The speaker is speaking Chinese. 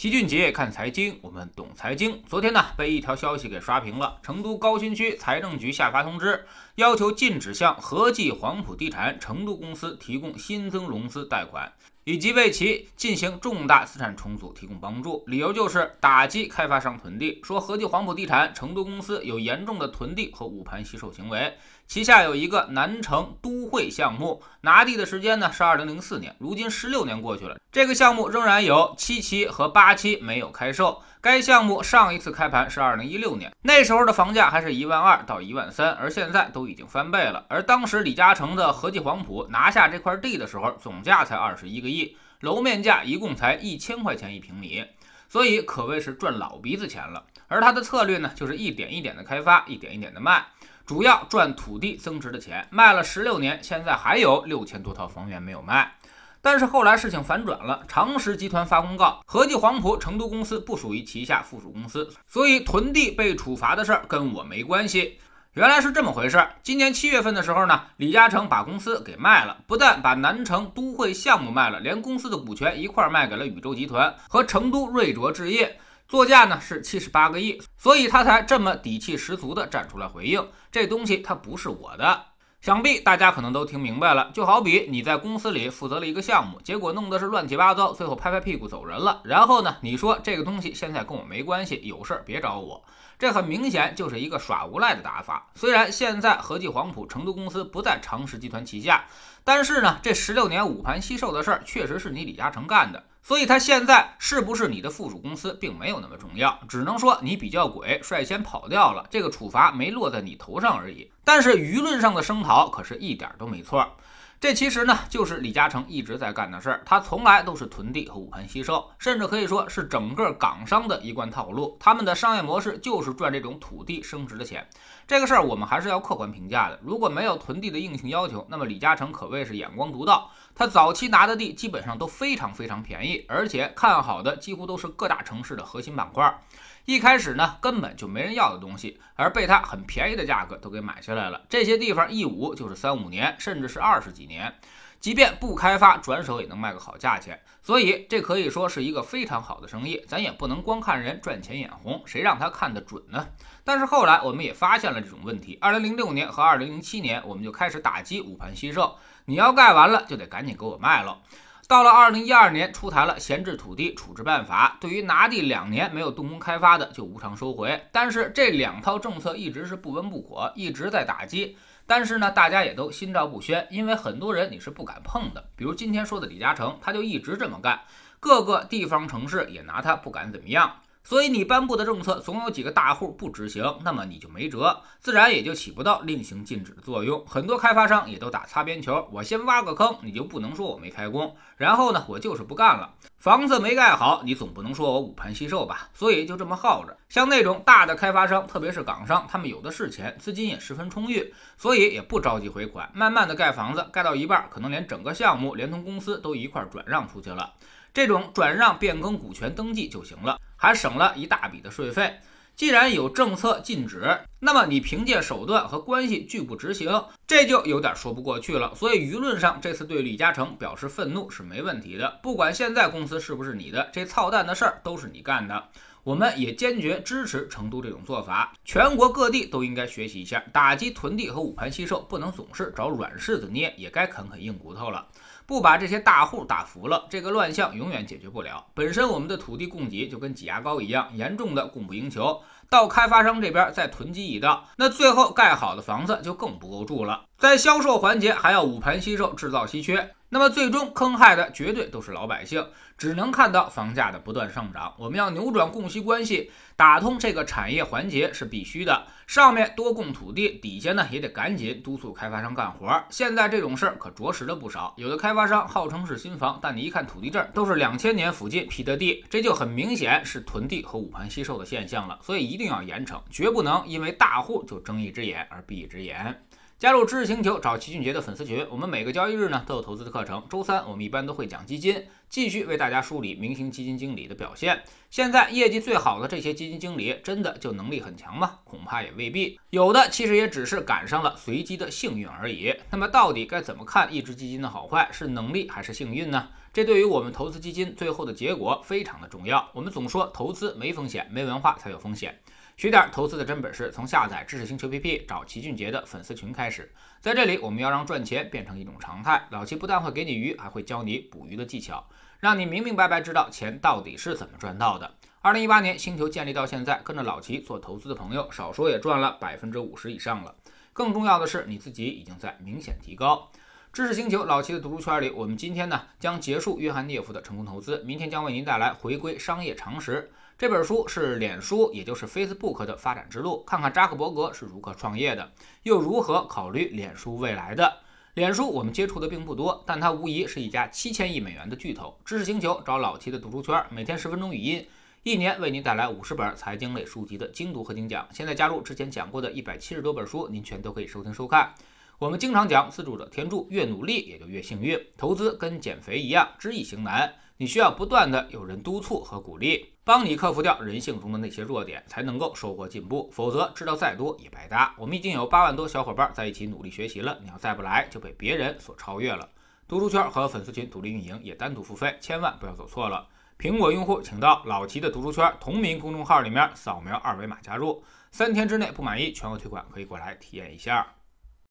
齐俊杰看财经，我们懂财经。昨天呢，被一条消息给刷屏了。成都高新区财政局下发通知，要求禁止向和记黄埔地产成都公司提供新增融资贷款，以及为其进行重大资产重组提供帮助。理由就是打击开发商囤地，说和记黄埔地产成都公司有严重的囤地和捂盘惜售行为。旗下有一个南城都会项目，拿地的时间呢是二零零四年，如今十六年过去了，这个项目仍然有七期和八期没有开售。该项目上一次开盘是二零一六年，那时候的房价还是一万二到一万三，而现在都已经翻倍了。而当时李嘉诚的和记黄埔拿下这块地的时候，总价才二十一个亿，楼面价一共才一千块钱一平米，所以可谓是赚老鼻子钱了。而他的策略呢，就是一点一点的开发，一点一点的卖。主要赚土地增值的钱，卖了十六年，现在还有六千多套房源没有卖。但是后来事情反转了，长实集团发公告，合记黄埔成都公司不属于旗下附属公司，所以囤地被处罚的事儿跟我没关系。原来是这么回事儿。今年七月份的时候呢，李嘉诚把公司给卖了，不但把南城都会项目卖了，连公司的股权一块儿卖给了宇宙集团和成都瑞卓置业。作价呢是七十八个亿，所以他才这么底气十足的站出来回应，这东西它不是我的。想必大家可能都听明白了，就好比你在公司里负责了一个项目，结果弄得是乱七八糟，最后拍拍屁股走人了。然后呢，你说这个东西现在跟我没关系，有事儿别找我，这很明显就是一个耍无赖的打法。虽然现在和记黄埔成都公司不在长实集团旗下，但是呢，这十六年五盘惜售的事儿确实是你李嘉诚干的。所以，他现在是不是你的附属公司，并没有那么重要，只能说你比较鬼，率先跑掉了，这个处罚没落在你头上而已。但是舆论上的声讨可是一点都没错。这其实呢，就是李嘉诚一直在干的事儿。他从来都是囤地和捂盘惜售，甚至可以说是整个港商的一贯套路。他们的商业模式就是赚这种土地升值的钱。这个事儿我们还是要客观评价的。如果没有囤地的硬性要求，那么李嘉诚可谓是眼光独到。他早期拿的地基本上都非常非常便宜，而且看好的几乎都是各大城市的核心板块。一开始呢，根本就没人要的东西，而被他很便宜的价格都给买下来了。这些地方一捂就是三五年，甚至是二十几年，即便不开发，转手也能卖个好价钱。所以这可以说是一个非常好的生意。咱也不能光看人赚钱眼红，谁让他看得准呢？但是后来我们也发现了这种问题。二零零六年和二零零七年，我们就开始打击捂盘惜售，你要盖完了就得赶紧给我卖了。到了二零一二年，出台了闲置土地处置办法，对于拿地两年没有动工开发的，就无偿收回。但是这两套政策一直是不温不火，一直在打击。但是呢，大家也都心照不宣，因为很多人你是不敢碰的。比如今天说的李嘉诚，他就一直这么干，各个地方城市也拿他不敢怎么样。所以你颁布的政策总有几个大户不执行，那么你就没辙，自然也就起不到令行禁止的作用。很多开发商也都打擦边球，我先挖个坑，你就不能说我没开工，然后呢，我就是不干了。房子没盖好，你总不能说我捂盘惜售吧？所以就这么耗着。像那种大的开发商，特别是港商，他们有的是钱，资金也十分充裕，所以也不着急回款，慢慢的盖房子，盖到一半，可能连整个项目连同公司都一块转让出去了。这种转让变更股权登记就行了。还省了一大笔的税费。既然有政策禁止，那么你凭借手段和关系拒不执行，这就有点说不过去了。所以舆论上这次对李嘉诚表示愤怒是没问题的。不管现在公司是不是你的，这操蛋的事儿都是你干的。我们也坚决支持成都这种做法，全国各地都应该学习一下，打击囤地和捂盘惜售，不能总是找软柿子捏，也该啃啃硬骨头了。不把这些大户打服了，这个乱象永远解决不了。本身我们的土地供给就跟挤牙膏一样，严重的供不应求。到开发商这边再囤积一道，那最后盖好的房子就更不够住了。在销售环节还要捂盘惜售，制造稀缺。那么最终坑害的绝对都是老百姓，只能看到房价的不断上涨。我们要扭转供需关系，打通这个产业环节是必须的。上面多供土地，底下呢也得赶紧督促开发商干活。现在这种事儿可着实了不少，有的开发商号称是新房，但你一看土地证都是两千年附近批的地，这就很明显是囤地和捂盘惜售的现象了。所以一定要严惩，绝不能因为大户就睁一只眼而闭一只眼。加入知识星球，找齐俊杰的粉丝群。我们每个交易日呢都有投资的课程。周三我们一般都会讲基金，继续为大家梳理明星基金经理的表现。现在业绩最好的这些基金经理，真的就能力很强吗？恐怕也未必。有的其实也只是赶上了随机的幸运而已。那么到底该怎么看一只基金的好坏？是能力还是幸运呢？这对于我们投资基金最后的结果非常的重要。我们总说投资没风险，没文化才有风险。学点投资的真本事，从下载知识星球 APP 找齐俊杰的粉丝群开始。在这里，我们要让赚钱变成一种常态。老齐不但会给你鱼，还会教你捕鱼的技巧，让你明明白白知道钱到底是怎么赚到的。二零一八年星球建立到现在，跟着老齐做投资的朋友，少说也赚了百分之五十以上了。更重要的是，你自己已经在明显提高。知识星球老齐的读书圈里，我们今天呢将结束约翰涅夫的成功投资，明天将为您带来回归商业常识。这本书是脸书，也就是 Facebook 的发展之路，看看扎克伯格是如何创业的，又如何考虑脸书未来的。脸书我们接触的并不多，但它无疑是一家七千亿美元的巨头。知识星球找老齐的读书圈，每天十分钟语音，一年为您带来五十本财经类书籍的精读和精讲。现在加入之前讲过的一百七十多本书，您全都可以收听收看。我们经常讲自助者天助，越努力也就越幸运。投资跟减肥一样，知易行难，你需要不断的有人督促和鼓励，帮你克服掉人性中的那些弱点，才能够收获进步。否则知道再多也白搭。我们已经有八万多小伙伴在一起努力学习了，你要再不来就被别人所超越了。读书圈和粉丝群独立运营，也单独付费，千万不要走错了。苹果用户请到老齐的读书圈同名公众号里面扫描二维码加入，三天之内不满意全额退款，可以过来体验一下。